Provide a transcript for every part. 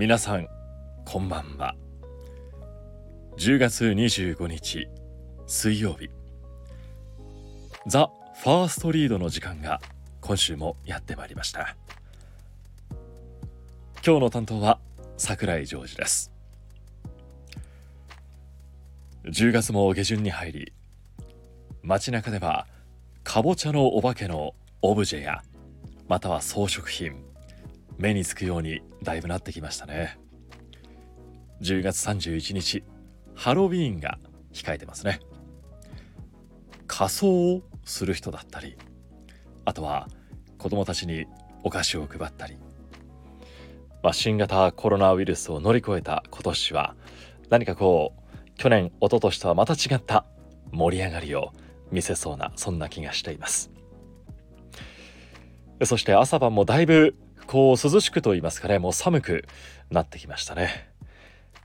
皆さんこんばんは。10月25日水曜日。ザ・ファーストリードの時間が今週もやってまいりました。今日の担当は桜井ジョージです。10月も下旬に入り街中ではかぼちゃのお化けのオブジェやまたは装飾品目につくようにだいぶなってきましたね。10月31日ハロウィーンが控えてますね。仮装をする人だったりあとは子供たちにお菓子を配ったり、まあ、新型コロナウイルスを乗り越えた今年は何かこう去年一昨年とはまた違った盛り上がりを見せそうなそんな気がしています。そして朝晩もだいぶこう涼しくと言いますかねもう寒くなってきましたね。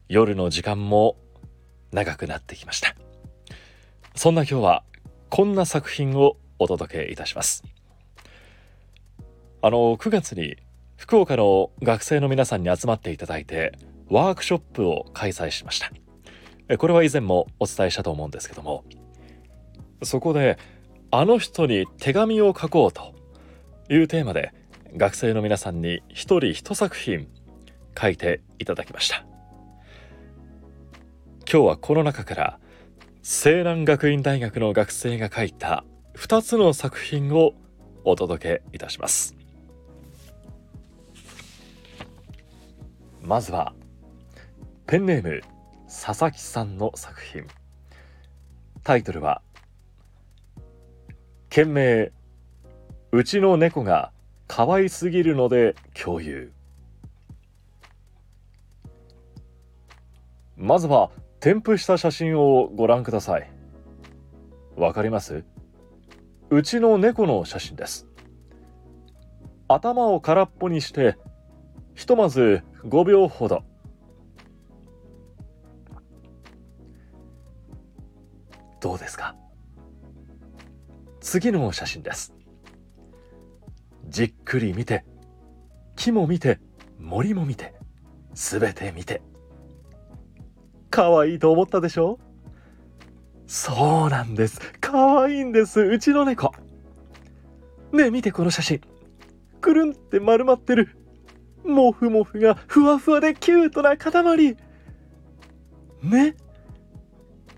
夜の時間も長くなってきました。そんな今日はこんな作品をお届けいたします。あの9月に福岡の学生の皆さんに集まっていただいてワークショップを開催しました。これは以前もお伝えしたと思うんですけどもそこであの人に手紙を書こうというテーマで学生の皆さんに一人一作品書いていただきました。今日はこの中から西南学院大学の学生が書いた2つの作品をお届けいたします。まずはペンネーム佐々木さんの作品。タイトルは「件名うちの猫が可愛すぎるので共有。まずは添付した写真をご覧ください。わかります？うちの猫の写真です。頭を空っぽにしてひとまず5秒ほど。どうですか？次の写真です。じっくり見て木も見て森も見てすべて見て。可愛いと思ったでしょ？そうなんです。可愛いんです。うちの猫。ねえ見てこの写真。くるんって丸まってる。もふもふがふわふわでキュートな塊。ね？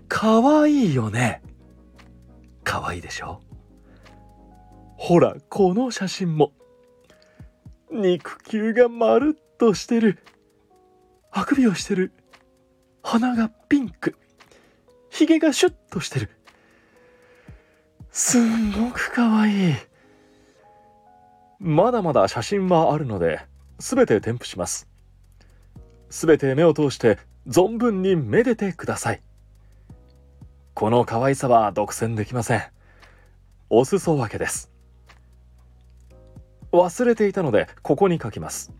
可愛いよね。可愛いでしょ？ほら、この写真も。肉球がまるっとしてる。あくびをしてる。鼻がピンク。ひげがシュッとしてる。すんごくかわいい。まだまだ写真はあるので、すべて添付します。すべて目を通して存分にめでてください。この可愛さは独占できません。お裾分けです。忘れていたのでここに書きます。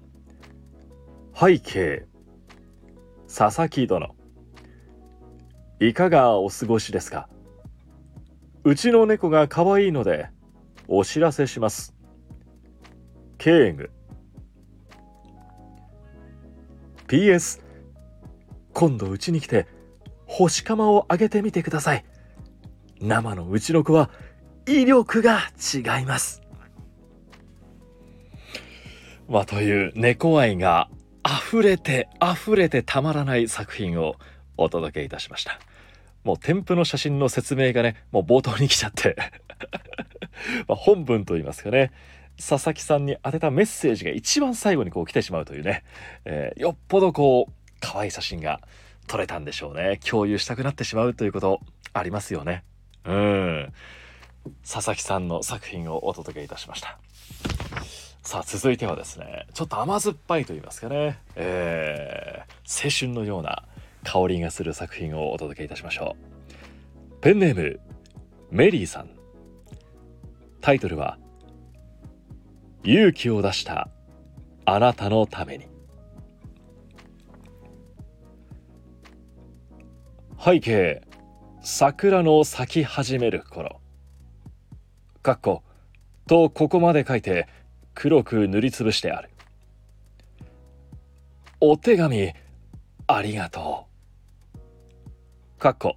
背景。佐々木殿。いかがお過ごしですか？うちの猫が可愛いのでお知らせします。警具 PS 今度うちに来て星釜をあげてみてください。生のうちの子は威力が違います。まあ、という猫愛が溢れて溢れてたまらない作品をお届けいたしました。もう添付の写真の説明がねもう冒頭に来ちゃって。ま本文といいますかね。佐々木さんに宛てたメッセージが一番最後にこう来てしまうというね、えー、よっぽどこう可愛い写真が撮れたんでしょうね。共有したくなってしまうということありますよね。うん。佐々木さんの作品をお届けいたしました。さあ続いてはですねちょっと甘酸っぱいと言いますかね、えー、青春のような香りがする作品をお届けいたしましょう。ペンネームメリーさん。タイトルは「勇気を出したあなたのために」背景桜の咲き始める頃。かっことここまで書いて黒く塗りつぶしてあるお手紙ありがとう。かっこ。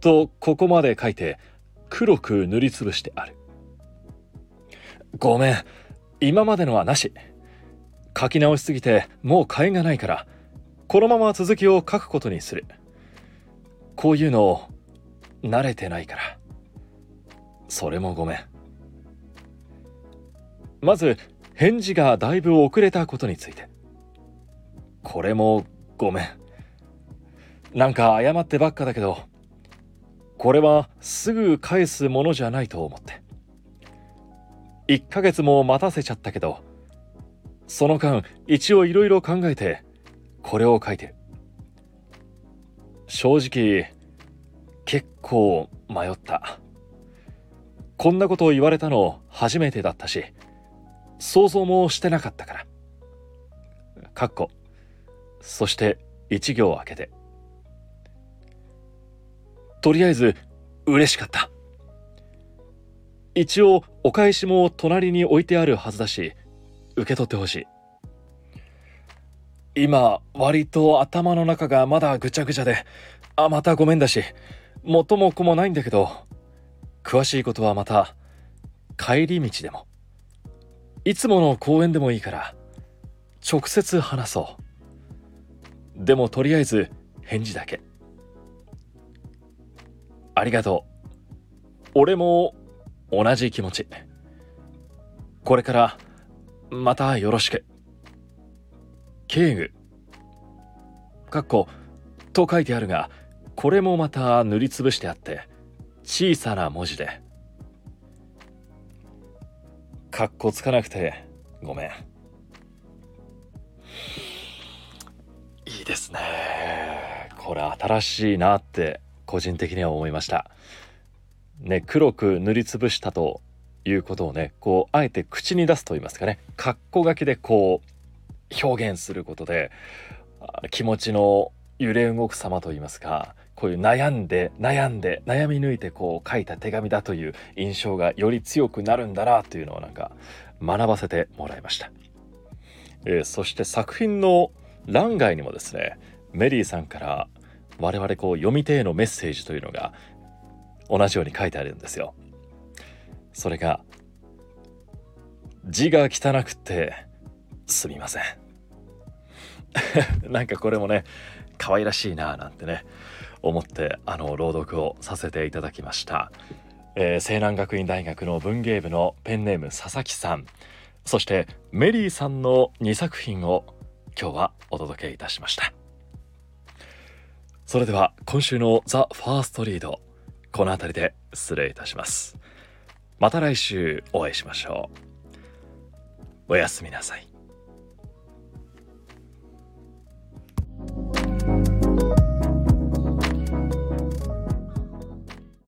とここまで書いて黒く塗りつぶしてある。ごめん。今までのはなし。書き直しすぎてもう替えがないからこのまま続きを書くことにする。こういうの慣れてないから。それもごめん。まず返事がだいぶ遅れたことについて。これもごめん。なんか謝ってばっかだけど、これはすぐ返すものじゃないと思って。1ヶ月も待たせちゃったけど、その間一応いろいろ考えて、これを書いてる。正直、結構迷った。こんなことを言われたの初めてだったし、想像もしてなかったから。かっこ。そして一行開けて。とりあえず嬉しかった。一応お返しも隣に置いてあるはずだし、受け取ってほしい。今、割と頭の中がまだぐちゃぐちゃで、あ、またごめんだし、元も子もないんだけど、詳しいことはまた、帰り道でも、いつもの公園でもいいから、直接話そう。でもとりあえず、返事だけ。ありがとう。俺も同じ気持ち。これからまたよろしく。警具。かっこ、と書いてあるが、これもまた塗りつぶしてあって、小さな文字で。かっこつかなくて、ごめん。いいですね。これ新しいなって個人的には思いました。ね、黒く塗りつぶしたということをねこうあえて口に出すと言いますかね括弧書きでこう表現することで気持ちの揺れ動く様と言いますかこういう悩んで悩んで悩み抜いてこう書いた手紙だという印象がより強くなるんだなというのをなんか学ばせてもらいました、えー、そして作品の欄外にもですねメリーさんから我々こう読み手へのメッセージというのが同じように書いてあるんですよ。それが字が汚くてすみません。なんかこれもね可愛らしいなぁなんてね思ってあの朗読をさせていただきました、えー、西南学院大学の文芸部のペンネーム佐々木さん。そしてメリーさんの2作品を今日はお届けいたしました。それでは今週のザ・ファーストリードこの辺りで失礼いたします。また来週お会いしましょう。おやすみなさい。